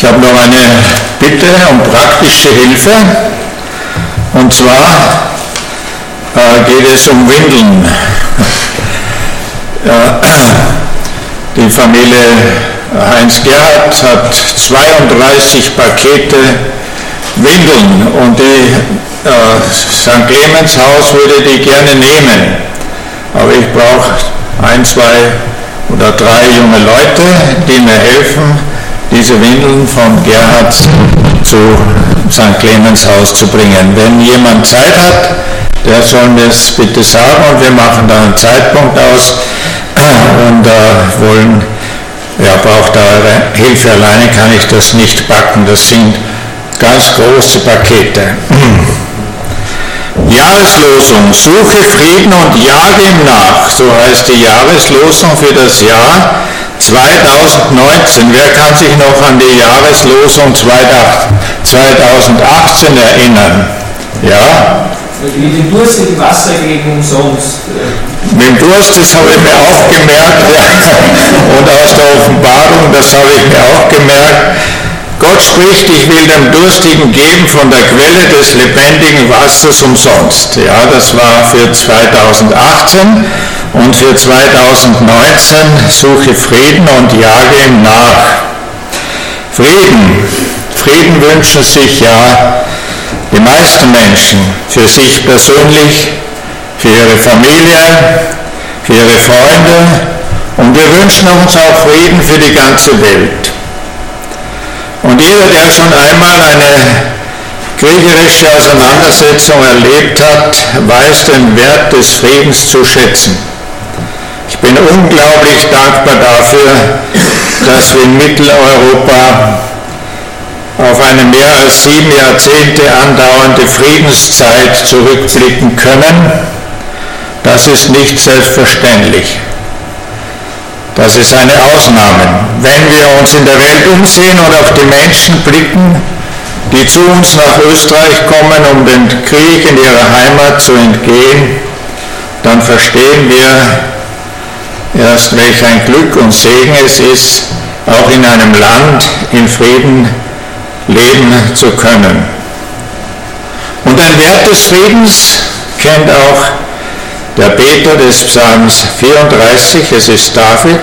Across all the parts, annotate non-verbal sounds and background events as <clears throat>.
Ich habe noch eine Bitte um praktische Hilfe. Und zwar äh, geht es um Windeln. die Familie Heinz Gerhardt hat 32 Pakete Windeln und die äh, St. Clemens Haus würde die gerne nehmen. Aber ich brauche ein, zwei oder drei junge Leute, die mir helfen, diese Windeln von Gerhard zu St. Clemens Haus zu bringen. Wenn jemand Zeit hat, der soll mir es bitte sagen und wir machen da einen Zeitpunkt aus <clears throat> und äh, wollen, ja, braucht eure Hilfe. Alleine kann ich das nicht backen. Das sind ganz große Pakete. <clears throat> Jahreslosung, suche Frieden und jage ihm nach, so heißt die Jahreslosung für das Jahr 2019. Wer kann sich noch an die Jahreslosung 2018 erinnern? Ja? Mit dem durstigen Wasser gegen umsonst. Mit dem Durst, das habe ich mir auch gemerkt. Ja. Und aus der Offenbarung, das habe ich mir auch gemerkt. Gott spricht, ich will dem Durstigen geben von der Quelle des lebendigen Wassers umsonst. Ja, das war für 2018 und für 2019 suche Frieden und jage ihm nach. Frieden, Frieden wünschen sich ja die meisten Menschen für sich persönlich, für ihre Familie, für ihre Freunde und wir wünschen uns auch Frieden für die ganze Welt. Jeder, der schon einmal eine kriegerische Auseinandersetzung erlebt hat, weiß den Wert des Friedens zu schätzen. Ich bin unglaublich dankbar dafür, dass wir in Mitteleuropa auf eine mehr als sieben Jahrzehnte andauernde Friedenszeit zurückblicken können. Das ist nicht selbstverständlich. Das ist eine Ausnahme. Wenn wir uns in der Welt umsehen und auf die Menschen blicken, die zu uns nach Österreich kommen, um den Krieg in ihrer Heimat zu entgehen, dann verstehen wir erst, welch ein Glück und Segen es ist, auch in einem Land in Frieden leben zu können. Und ein Wert des Friedens kennt auch der Beter des Psalms 34, es ist David,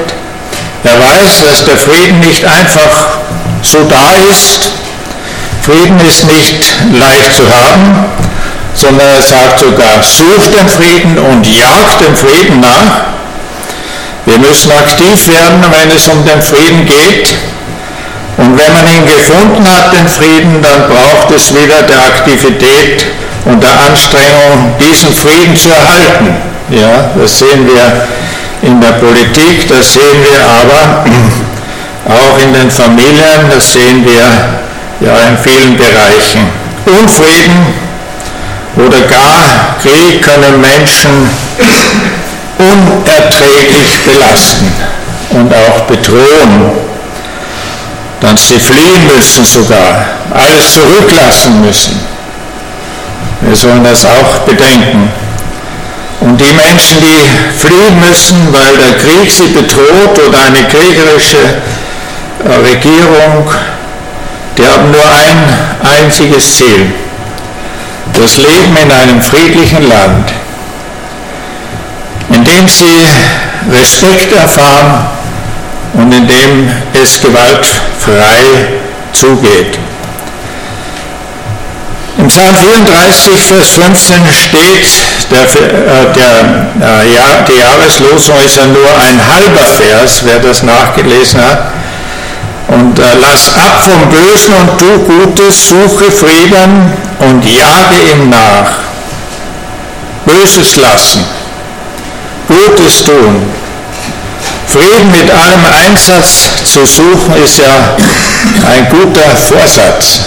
er weiß, dass der Frieden nicht einfach so da ist. Frieden ist nicht leicht zu haben, sondern er sagt sogar, sucht den Frieden und jagt dem Frieden nach. Wir müssen aktiv werden, wenn es um den Frieden geht. Und wenn man ihn gefunden hat, den Frieden, dann braucht es wieder der Aktivität und der Anstrengung, diesen Frieden zu erhalten. Ja, das sehen wir in der Politik, das sehen wir aber <clears throat> auch in den Familien, das sehen wir ja in vielen Bereichen. Unfrieden oder gar Krieg können Menschen <clears throat> unerträglich belasten und auch bedrohen, dass sie fliehen müssen sogar, alles zurücklassen müssen. Wir sollen das auch bedenken. Und die Menschen, die fliehen müssen, weil der Krieg sie bedroht oder eine kriegerische äh, Regierung, die haben nur ein einziges Ziel. Das Leben in einem friedlichen Land, in dem sie Respekt erfahren und in dem es gewaltfrei zugeht. Psalm 34, Vers 15 steht, der, äh, der, äh, die Jahreslosung ist ja nur ein halber Vers, wer das nachgelesen hat. Und äh, lass ab vom Bösen und tu Gutes, suche Frieden und jage ihm nach. Böses lassen, Gutes tun. Frieden mit allem Einsatz zu suchen ist ja ein guter Vorsatz,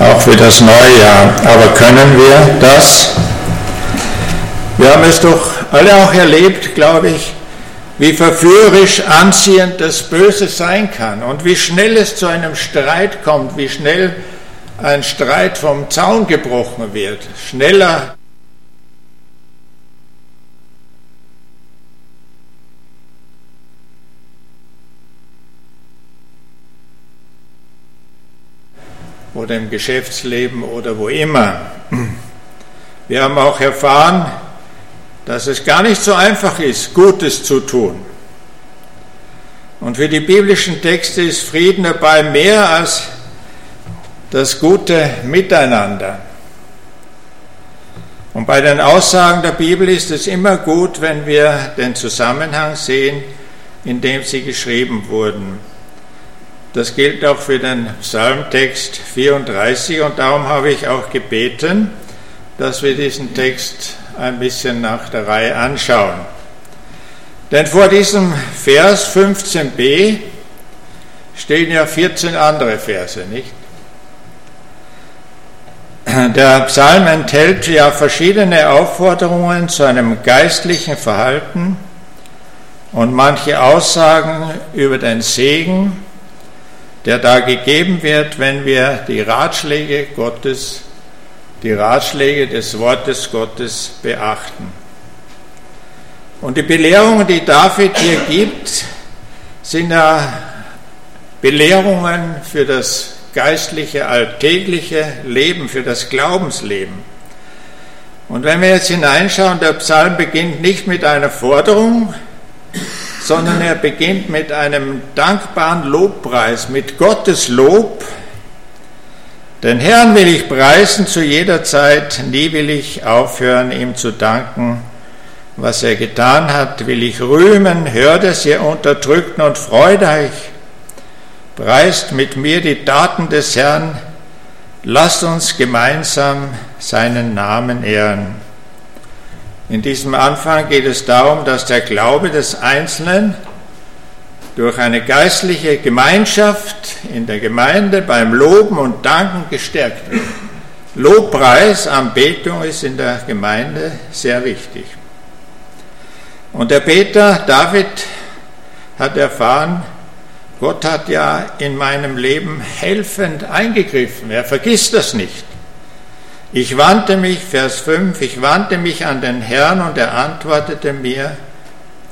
auch für das neue Jahr. Aber können wir das? Wir haben es doch alle auch erlebt, glaube ich, wie verführerisch anziehend das Böse sein kann und wie schnell es zu einem Streit kommt, wie schnell ein Streit vom Zaun gebrochen wird. Schneller oder im Geschäftsleben oder wo immer. Wir haben auch erfahren, dass es gar nicht so einfach ist, Gutes zu tun. Und für die biblischen Texte ist Frieden dabei mehr als das gute Miteinander. Und bei den Aussagen der Bibel ist es immer gut, wenn wir den Zusammenhang sehen, in dem sie geschrieben wurden. Das gilt auch für den Psalmtext 34 und darum habe ich auch gebeten, dass wir diesen Text ein bisschen nach der Reihe anschauen. Denn vor diesem Vers 15b stehen ja 14 andere Verse, nicht? Der Psalm enthält ja verschiedene Aufforderungen zu einem geistlichen Verhalten und manche Aussagen über den Segen, der da gegeben wird, wenn wir die Ratschläge Gottes, die Ratschläge des Wortes Gottes beachten. Und die Belehrungen, die David hier gibt, sind ja Belehrungen für das geistliche, alltägliche Leben, für das Glaubensleben. Und wenn wir jetzt hineinschauen, der Psalm beginnt nicht mit einer Forderung, sondern er beginnt mit einem dankbaren Lobpreis, mit Gottes Lob. Den Herrn will ich preisen zu jeder Zeit, nie will ich aufhören, ihm zu danken. Was er getan hat, will ich rühmen, hört es ihr Unterdrückten und freut euch. Preist mit mir die Taten des Herrn, lasst uns gemeinsam seinen Namen ehren. In diesem Anfang geht es darum, dass der Glaube des Einzelnen durch eine geistliche Gemeinschaft in der Gemeinde beim Loben und Danken gestärkt wird. Lobpreis, Anbetung ist in der Gemeinde sehr wichtig. Und der Peter, David, hat erfahren, Gott hat ja in meinem Leben helfend eingegriffen. Er vergisst das nicht. Ich wandte mich, Vers 5, ich wandte mich an den Herrn und er antwortete mir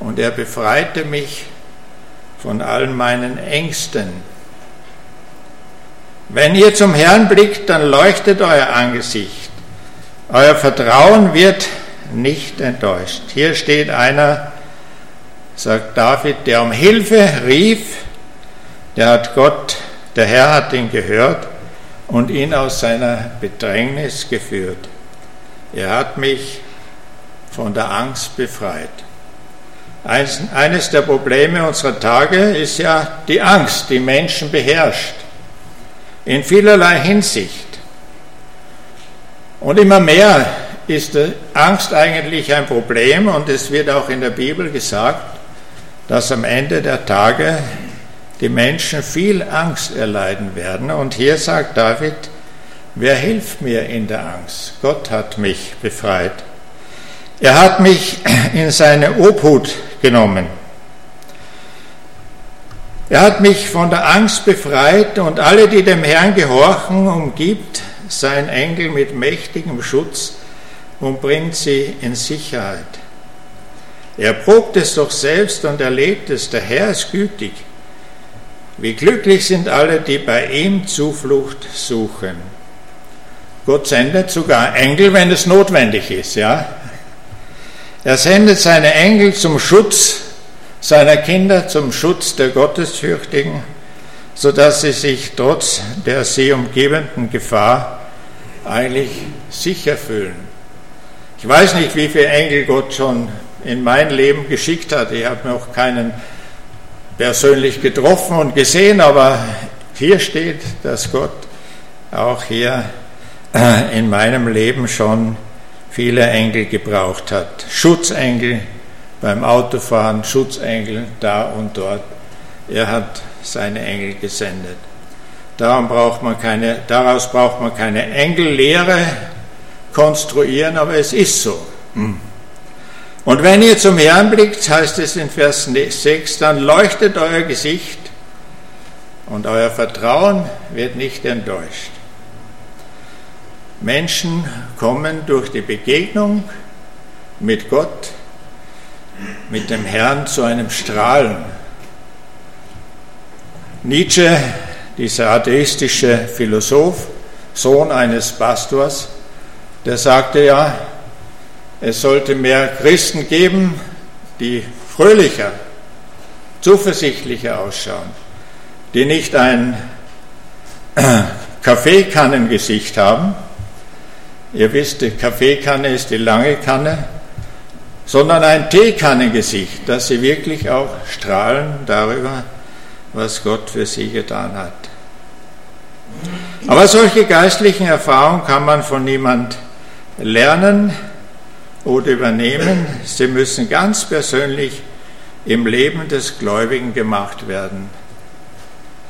und er befreite mich von allen meinen Ängsten. Wenn ihr zum Herrn blickt, dann leuchtet euer Angesicht. Euer Vertrauen wird nicht enttäuscht. Hier steht einer, sagt David, der um Hilfe rief, der hat Gott, der Herr hat ihn gehört und ihn aus seiner Bedrängnis geführt. Er hat mich von der Angst befreit. Eines der Probleme unserer Tage ist ja die Angst, die Menschen beherrscht. In vielerlei Hinsicht. Und immer mehr ist Angst eigentlich ein Problem und es wird auch in der Bibel gesagt, dass am Ende der Tage die Menschen viel Angst erleiden werden. Und hier sagt David, wer hilft mir in der Angst? Gott hat mich befreit. Er hat mich <clears throat> in seine Obhut genommen. Er hat mich von der Angst befreit und alle, die dem Herrn gehorchen, umgibt sein Engel mit mächtigem Schutz und bringt sie in Sicherheit. Er probt es doch selbst und erlebt es, der Herr ist gütig. Wie glücklich sind alle, die bei ihm Zuflucht suchen. Gott sendet sogar Engel, wenn es notwendig ist, ja. Er sendet seine Engel zum Schutz seiner Kinder, zum Schutz der Gottesfürchtigen, sodass sie sich trotz der sie umgebenden Gefahr eigentlich sicher fühlen. Ich weiß nicht, wie viele Engel Gott schon in mein Leben geschickt hat. Ich habe noch keinen persönlich getroffen und gesehen, aber hier steht, dass Gott auch hier äh, in meinem Leben schon viele Engel gebraucht hat. Schutzengel beim Autofahren, Schutzengel da und dort. Er hat seine Engel gesendet. Darum braucht man keine, daraus braucht man keine Engellehre konstruieren, aber es ist so. Und wenn ihr zum Herrn blickt, heißt es in Vers 6, dann leuchtet euer Gesicht und euer Vertrauen wird nicht enttäuscht. Menschen kommen durch die Begegnung mit Gott, mit dem Herrn zu einem Strahlen. Nietzsche, dieser atheistische Philosoph, Sohn eines Pastors, der sagte ja, es sollte mehr Christen geben, die fröhlicher, zuversichtlicher ausschauen, die nicht ein <clears throat> Kaffeekannengesicht haben. Ihr wisst, die Kaffeekanne ist die lange Kanne, sondern ein Teekannengesicht, dass sie wirklich auch strahlen darüber, was Gott für sie getan hat. Aber solche geistlichen Erfahrungen kann man von niemand lernen oder übernehmen. Sie müssen ganz persönlich im Leben des Gläubigen gemacht werden.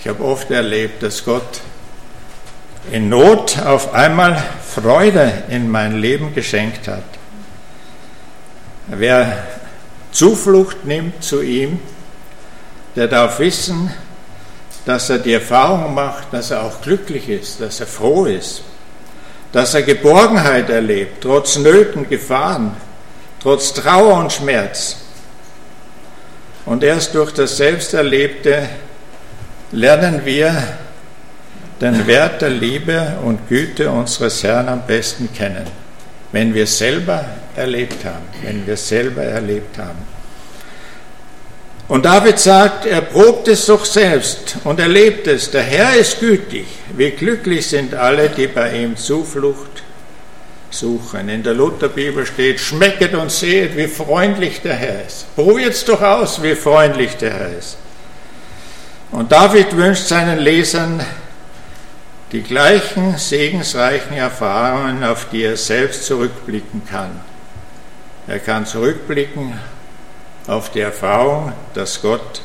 Ich habe oft erlebt, dass Gott in Not auf einmal Freude in mein Leben geschenkt hat. Wer Zuflucht nimmt zu ihm, der darf wissen, dass er die Erfahrung macht, dass er auch glücklich ist, dass er froh ist, dass er Geborgenheit erlebt, trotz Nöten, Gefahren, trotz Trauer und Schmerz. Und erst durch das Selbsterlebte lernen wir den Wert der Liebe und Güte unseres Herrn am besten kennen, wenn wir selber erlebt haben, wenn wir selber erlebt haben. Und David sagt, er probt es doch selbst und erlebt es. Der Herr ist gütig. Wie glücklich sind alle, die bei ihm Zuflucht suchen. In der Lutherbibel steht, schmecket und sehet, wie freundlich der Herr ist. Probiert es doch aus, wie freundlich der Herr ist. Und David wünscht seinen Lesern die gleichen segensreichen Erfahrungen, auf die er selbst zurückblicken kann. Er kann zurückblicken auf die Erfahrung, dass Gott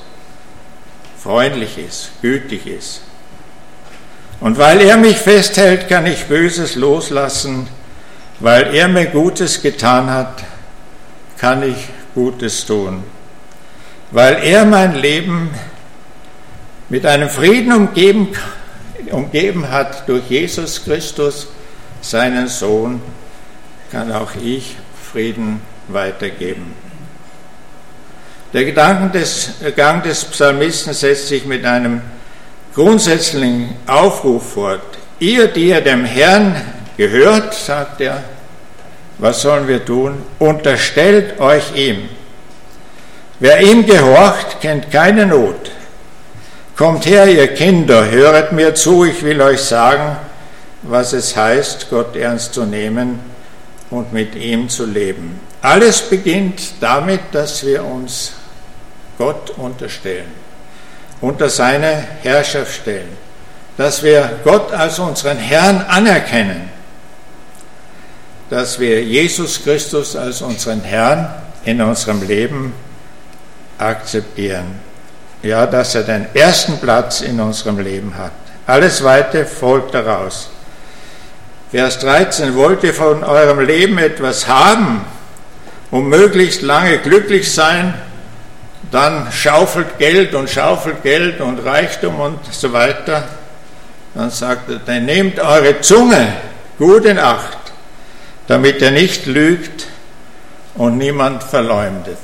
freundlich ist, gütig ist. Und weil er mich festhält, kann ich Böses loslassen. Weil er mir Gutes getan hat, kann ich Gutes tun. Weil er mein Leben mit einem Frieden umgeben, umgeben hat durch Jesus Christus, seinen Sohn, kann auch ich Frieden weitergeben. Der Gedanken des, Gang des Psalmisten setzt sich mit einem grundsätzlichen Aufruf fort. Ihr, die ihr dem Herrn gehört, sagt er, was sollen wir tun? Unterstellt euch ihm. Wer ihm gehorcht, kennt keine Not. Kommt her, ihr Kinder, höret mir zu, ich will euch sagen, was es heißt, Gott ernst zu nehmen und mit ihm zu leben. Alles beginnt damit, dass wir uns Gott unterstellen, unter seine Herrschaft stellen, dass wir Gott als unseren Herrn anerkennen, dass wir Jesus Christus als unseren Herrn in unserem Leben akzeptieren ja, dass er den ersten Platz in unserem Leben hat. Alles Weite folgt daraus. Vers 13, wollt ihr von eurem Leben etwas haben und möglichst lange glücklich sein, dann schaufelt Geld und schaufelt Geld und Reichtum und so weiter. Dann sagt er, dann nehmt eure Zunge gut in Acht, damit ihr nicht lügt und niemand verleumdet.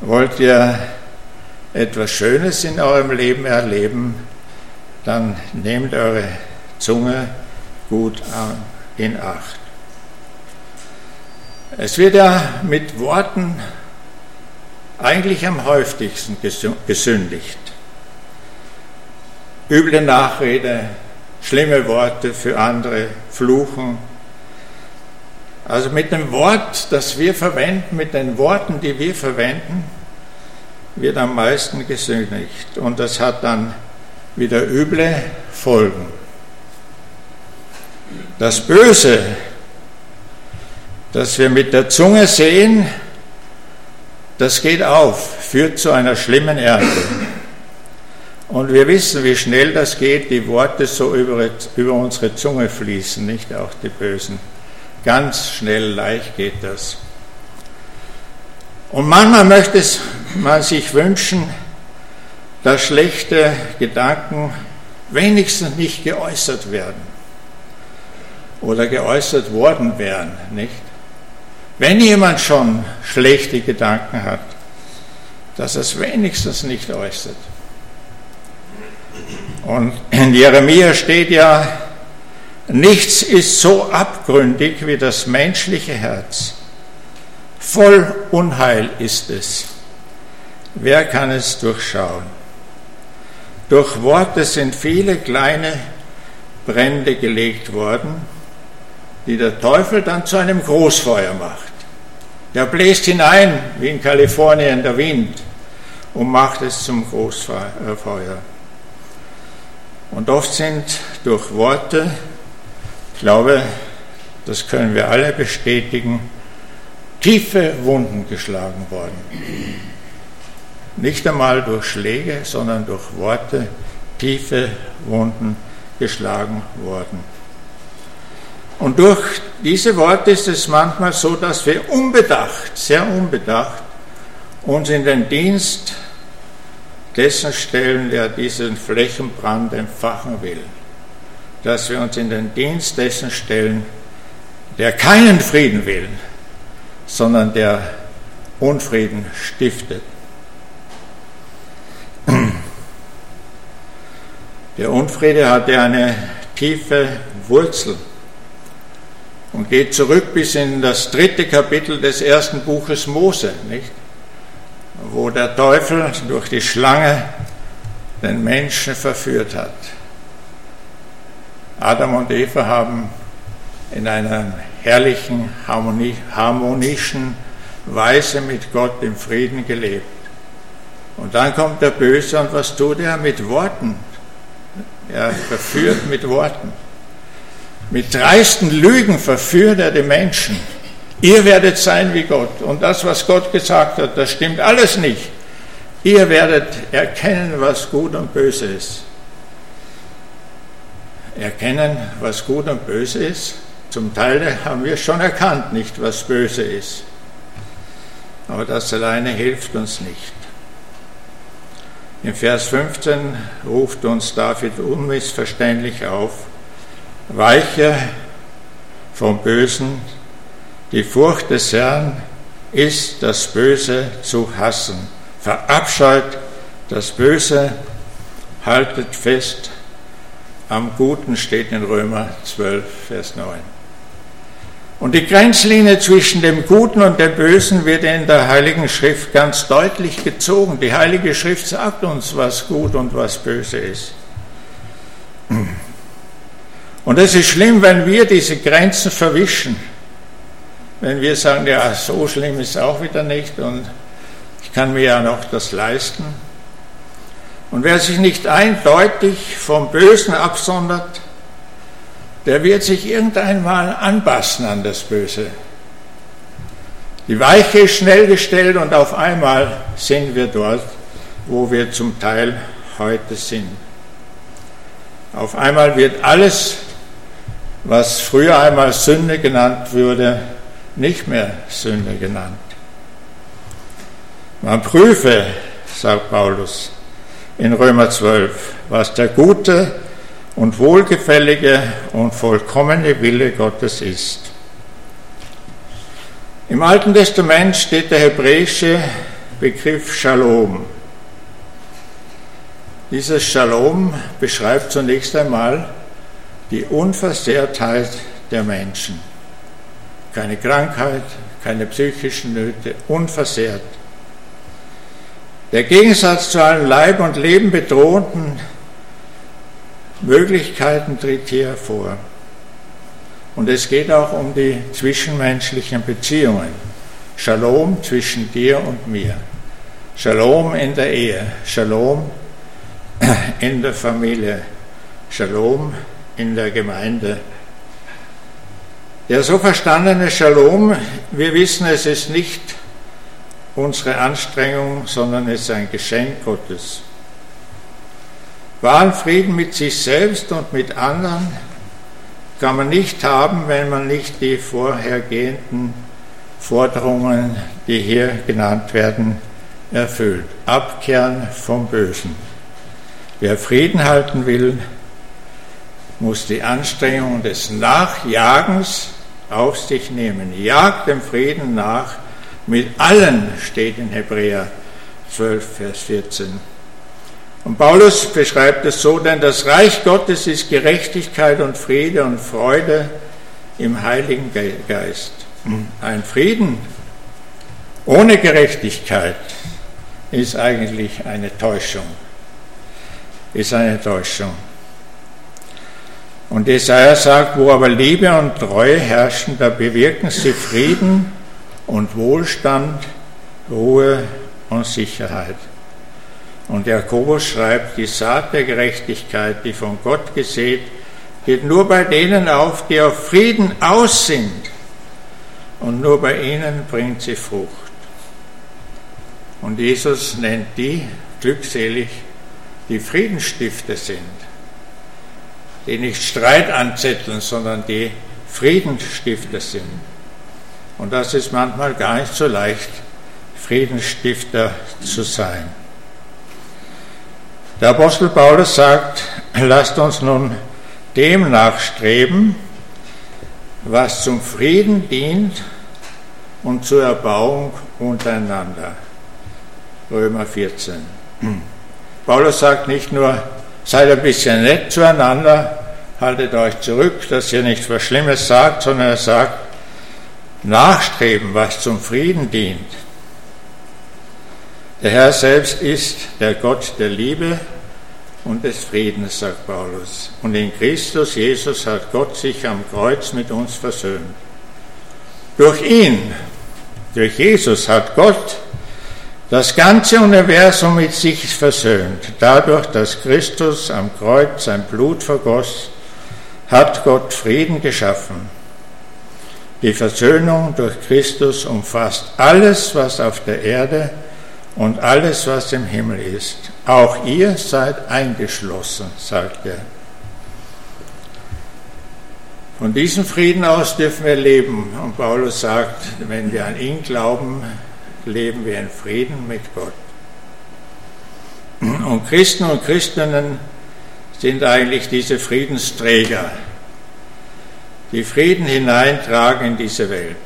Wollt ihr etwas Schönes in eurem Leben erleben, dann nehmt eure Zunge gut in Acht. Es wird ja mit Worten eigentlich am häufigsten gesündigt. Üble Nachrede, schlimme Worte für andere, Fluchen. Also mit dem Wort, das wir verwenden, mit den Worten, die wir verwenden, wird am meisten gesündigt und das hat dann wieder üble Folgen. Das Böse, das wir mit der Zunge sehen, das geht auf, führt zu einer schlimmen Ernte. Und wir wissen, wie schnell das geht, die Worte so über, über unsere Zunge fließen, nicht auch die Bösen. Ganz schnell, leicht geht das. Und manchmal möchte man sich wünschen, dass schlechte Gedanken wenigstens nicht geäußert werden oder geäußert worden wären, nicht? Wenn jemand schon schlechte Gedanken hat, dass er es wenigstens nicht äußert. Und in Jeremia steht ja, nichts ist so abgründig wie das menschliche Herz. Voll Unheil ist es. Wer kann es durchschauen? Durch Worte sind viele kleine Brände gelegt worden, die der Teufel dann zu einem Großfeuer macht. Der bläst hinein, wie in Kalifornien der Wind, und macht es zum Großfeuer. Und oft sind durch Worte, ich glaube, das können wir alle bestätigen, tiefe Wunden geschlagen worden. Nicht einmal durch Schläge, sondern durch Worte tiefe Wunden geschlagen worden. Und durch diese Worte ist es manchmal so, dass wir unbedacht, sehr unbedacht, uns in den Dienst dessen stellen, der diesen Flächenbrand entfachen will. Dass wir uns in den Dienst dessen stellen, der keinen Frieden will, sondern der Unfrieden stiftet. Der Unfriede hatte eine tiefe Wurzel und geht zurück bis in das dritte Kapitel des ersten Buches Mose, nicht? wo der Teufel durch die Schlange den Menschen verführt hat. Adam und Eva haben in einer herrlichen, harmonischen Weise mit Gott im Frieden gelebt. Und dann kommt der Böse und was tut er? Mit Worten er verführt mit Worten. Mit dreisten Lügen verführt er die Menschen. Ihr werdet sein wie Gott. Und das, was Gott gesagt hat, das stimmt alles nicht. Ihr werdet erkennen, was gut und böse ist. Erkennen, was gut und böse ist. Zum Teil haben wir schon erkannt, nicht was böse ist. Aber das alleine hilft uns nicht. Im Vers 15 ruft uns David unmissverständlich auf, weiche vom Bösen, die Furcht des Herrn ist das Böse zu hassen. Verabscheut das Böse, haltet fest, am Guten steht in Römer 12, Vers 9. Und die Grenzlinie zwischen dem Guten und dem Bösen wird in der Heiligen Schrift ganz deutlich gezogen. Die Heilige Schrift sagt uns, was gut und was böse ist. Und es ist schlimm, wenn wir diese Grenzen verwischen. Wenn wir sagen, ja, so schlimm ist es auch wieder nicht und ich kann mir ja noch das leisten. Und wer sich nicht eindeutig vom Bösen absondert, der wird sich irgendeinmal anpassen an das Böse. Die Weiche ist schnell gestellt und auf einmal sind wir dort, wo wir zum Teil heute sind. Auf einmal wird alles, was früher einmal Sünde genannt wurde, nicht mehr Sünde genannt. Man prüfe, sagt Paulus in Römer 12, was der gute und wohlgefällige und vollkommene Wille Gottes ist. Im Alten Testament steht der hebräische Begriff Shalom. Dieses Shalom beschreibt zunächst einmal die Unversehrtheit der Menschen. Keine Krankheit, keine psychischen Nöte, unversehrt. Der Gegensatz zu allen Leib und Leben bedrohten Möglichkeiten tritt hier vor. Und es geht auch um die zwischenmenschlichen Beziehungen. Shalom zwischen dir und mir. Shalom in der Ehe. Shalom in der Familie. Shalom in der Gemeinde. Der so verstandene Shalom, wir wissen, es ist nicht unsere Anstrengung, sondern es ist ein Geschenk Gottes. Wahren Frieden mit sich selbst und mit anderen kann man nicht haben, wenn man nicht die vorhergehenden Forderungen, die hier genannt werden, erfüllt. Abkehren vom Bösen. Wer Frieden halten will, muss die Anstrengung des Nachjagens auf sich nehmen. Jagt dem Frieden nach. Mit allen steht in Hebräer 12, Vers 14. Und Paulus beschreibt es so, denn das Reich Gottes ist Gerechtigkeit und Friede und Freude im Heiligen Geist. Ein Frieden ohne Gerechtigkeit ist eigentlich eine Täuschung. Ist eine Täuschung. Und Jesaja sagt, wo aber Liebe und Treue herrschen, da bewirken sie Frieden und Wohlstand, Ruhe und Sicherheit. Und Jakobus schreibt, die Saat der Gerechtigkeit, die von Gott gesät, geht nur bei denen auf, die auf Frieden aus sind. Und nur bei ihnen bringt sie Frucht. Und Jesus nennt die glückselig, die Friedensstifter sind, die nicht Streit anzetteln, sondern die Friedensstifter sind. Und das ist manchmal gar nicht so leicht, Friedensstifter zu sein. Der Apostel Paulus sagt, lasst uns nun dem nachstreben, was zum Frieden dient und zur Erbauung untereinander. Römer 14. Paulus sagt nicht nur, seid ein bisschen nett zueinander, haltet euch zurück, dass ihr nicht was Schlimmes sagt, sondern er sagt, nachstreben, was zum Frieden dient. Der Herr selbst ist der Gott der Liebe und des Friedens, sagt Paulus. Und in Christus Jesus hat Gott sich am Kreuz mit uns versöhnt. Durch ihn, durch Jesus hat Gott das ganze Universum mit sich versöhnt. Dadurch, dass Christus am Kreuz sein Blut vergoss, hat Gott Frieden geschaffen. Die Versöhnung durch Christus umfasst alles, was auf der Erde und alles, was im Himmel ist. Auch ihr seid eingeschlossen, sagt er. Von diesem Frieden aus dürfen wir leben. Und Paulus sagt, wenn wir an ihn glauben, leben wir in Frieden mit Gott. Und Christen und Christinnen sind eigentlich diese Friedensträger, die Frieden hineintragen in diese Welt.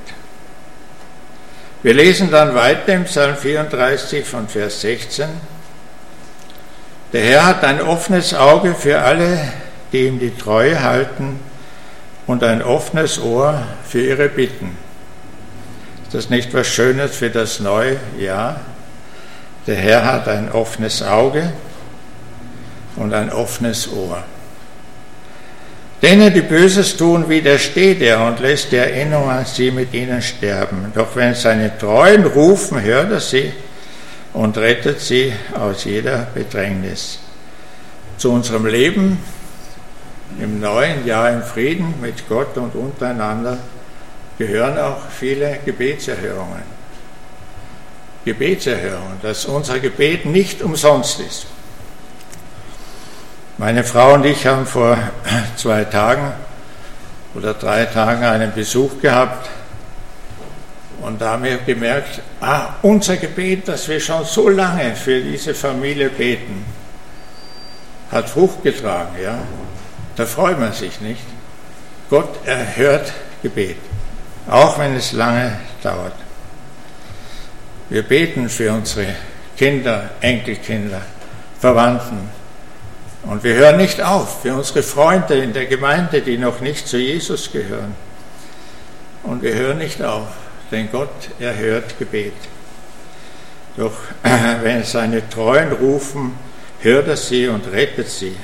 Wir lesen dann weiter im Psalm 34 von Vers 16. Der Herr hat ein offenes Auge für alle, die ihm die Treue halten, und ein offenes Ohr für ihre Bitten. Ist das nicht was Schönes für das neue Jahr? Der Herr hat ein offenes Auge und ein offenes Ohr. Denen, die Böses tun, widersteht er und lässt die Erinnerung an sie mit ihnen sterben. Doch wenn seine Treuen rufen, hört er sie und rettet sie aus jeder Bedrängnis. Zu unserem Leben im neuen Jahr im Frieden mit Gott und untereinander gehören auch viele Gebetserhörungen. Gebetserhörungen, dass unser Gebet nicht umsonst ist. Meine Frau und ich haben vor <clears throat> zwei Tagen oder drei Tagen einen Besuch gehabt und da haben wir gemerkt, ah, unser Gebet, das wir schon so lange für diese Familie beten, hat Frucht getragen. Ja? Da freut man sich nicht. Gott erhört Gebet, auch wenn es lange dauert. Wir beten für unsere Kinder, Enkelkinder, Verwandten, und wir hören nicht auf für unsere Freunde in der Gemeinde, die noch nicht zu Jesus gehören. Und wir hören nicht auf, denn Gott erhört Gebet. Doch <clears throat> wenn seine Treuen rufen, hört er sie und rettet sie.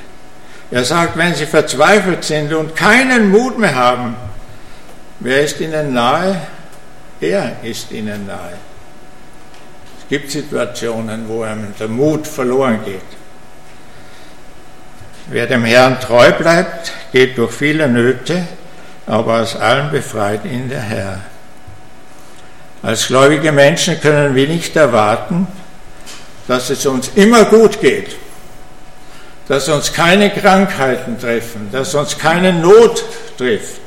Er sagt, wenn sie verzweifelt sind und keinen Mut mehr haben, wer ist ihnen nahe? Er ist ihnen nahe. Es gibt Situationen, wo einem der Mut verloren geht. Wer dem Herrn treu bleibt, geht durch viele Nöte, aber aus allem befreit ihn der Herr. Als gläubige Menschen können wir nicht erwarten, dass es uns immer gut geht, dass uns keine Krankheiten treffen, dass uns keine Not trifft,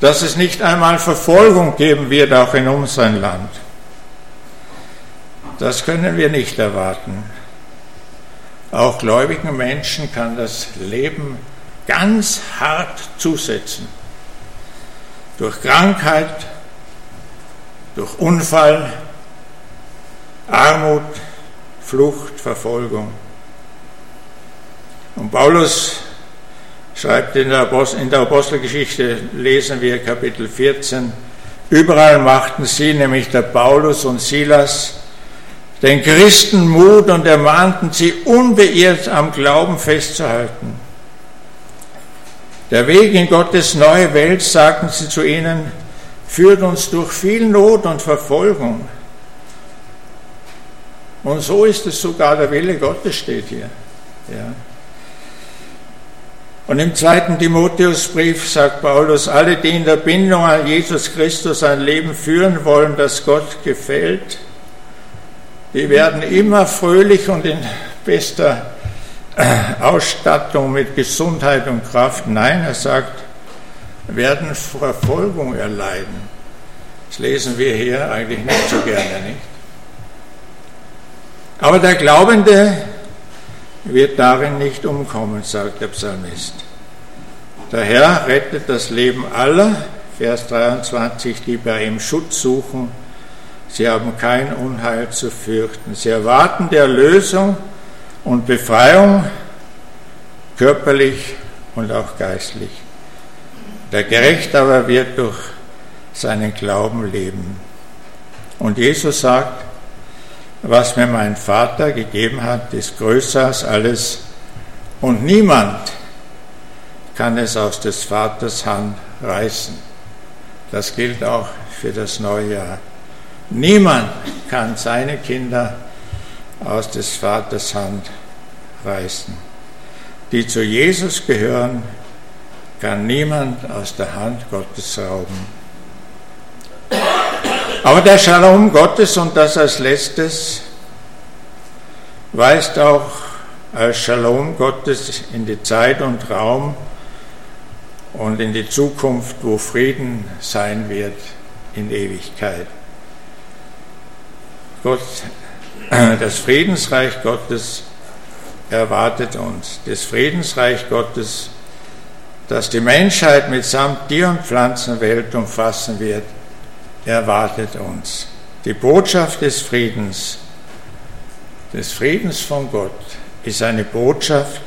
dass es nicht einmal Verfolgung geben wird, auch in unserem Land. Das können wir nicht erwarten. Auch gläubigen Menschen kann das Leben ganz hart zusetzen. Durch Krankheit, durch Unfall, Armut, Flucht, Verfolgung. Und Paulus schreibt in der, Apostelgeschichte, lesen wir Kapitel 14, überall machten sie, nämlich der Paulus und Silas, den Christen Mut und ermahnten sie unbeirrt am Glauben festzuhalten. Der Weg in Gottes neue Welt, sagten sie zu ihnen, führt uns durch viel Not und Verfolgung. Und so ist es sogar der Wille Gottes, steht hier. Ja. Und im zweiten Timotheusbrief sagt Paulus, alle, die in der Bindung an Jesus Christus ein Leben führen wollen, das Gott gefällt, die werden immer fröhlich und in bester Ausstattung mit Gesundheit und Kraft. Nein, er sagt, werden Verfolgung erleiden. Das lesen wir hier eigentlich nicht so gerne, nicht? Aber der Glaubende wird darin nicht umkommen, sagt der Psalmist. Der Herr rettet das Leben aller, Vers 23, die bei ihm Schutz suchen. Sie haben kein Unheil zu fürchten. Sie erwarten die Erlösung und Befreiung, körperlich und auch geistlich. Der Gerechte aber wird durch seinen Glauben leben. Und Jesus sagt, was mir mein Vater gegeben hat, ist größer als alles und niemand kann es aus des Vaters Hand reißen. Das gilt auch für das neue Jahr. Niemand kann seine Kinder aus des Vaters Hand reißen. Die zu Jesus gehören, kann niemand aus der Hand Gottes rauben. Aber der Shalom Gottes und das als letztes weist auch als Shalom Gottes in die Zeit und Raum und in die Zukunft, wo Frieden sein wird in Ewigkeit. Gott, das Friedensreich Gottes erwartet uns. Das Friedensreich Gottes, das die Menschheit mitsamt Tier- und Pflanzenwelt umfassen wird, erwartet uns. Die Botschaft des Friedens, des Friedens von Gott, ist eine Botschaft,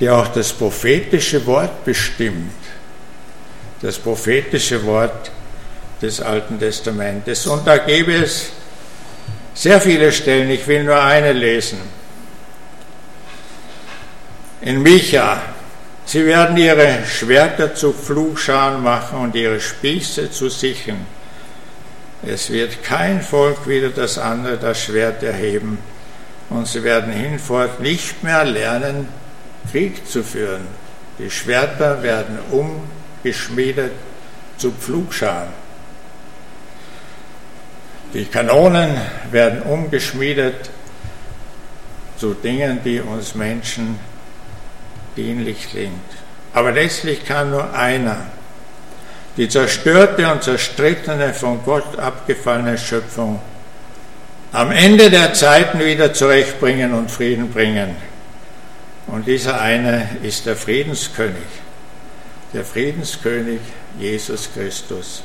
die auch das prophetische Wort bestimmt. Das prophetische Wort des Alten Testamentes. Und da gäbe es sehr viele Stellen, ich will nur eine lesen. In Micha, sie werden ihre Schwerter zu Pflugscharen machen und ihre Spieße zu Sichen. Es wird kein Volk wieder das andere das Schwert erheben und sie werden hinfort nicht mehr lernen, Krieg zu führen. Die Schwerter werden umgeschmiedet zu Pflugscharen. Die Kanonen werden umgeschmiedet zu Dingen, die uns Menschen dienlich sind. Aber letztlich kann nur einer die zerstörte und zerstrittene, von Gott abgefallene Schöpfung am Ende der Zeiten wieder zurechtbringen und Frieden bringen. Und dieser eine ist der Friedenskönig, der Friedenskönig Jesus Christus.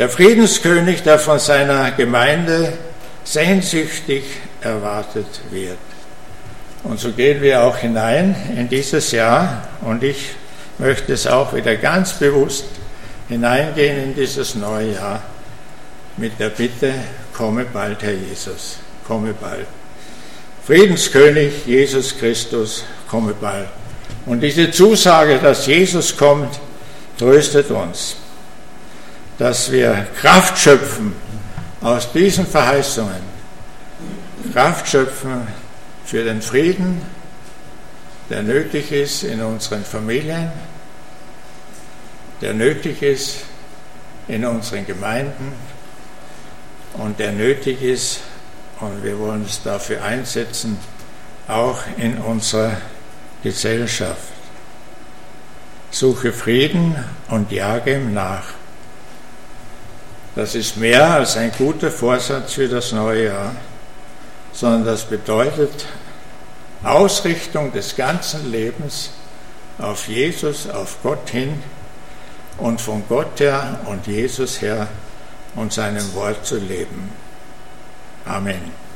Der Friedenskönig, der von seiner Gemeinde sehnsüchtig erwartet wird. Und so gehen wir auch hinein in dieses Jahr und ich möchte es auch wieder ganz bewusst hineingehen in dieses neue Jahr mit der Bitte, komme bald, Herr Jesus, komme bald. Friedenskönig Jesus Christus, komme bald. Und diese Zusage, dass Jesus kommt, tröstet uns, dass wir Kraft schöpfen aus diesen Verheißungen, Kraft schöpfen für den Frieden, der nötig ist in unseren Familien, der nötig ist in unseren Gemeinden und der nötig ist, und wir wollen uns dafür einsetzen, auch in unserer Gesellschaft. Suche Frieden und jage ihm nach. Das ist mehr als ein guter Vorsatz für das neue Jahr, sondern das bedeutet Ausrichtung des ganzen Lebens auf Jesus, auf Gott hin und von Gott her und Jesus her und seinem Wort zu leben. Amen.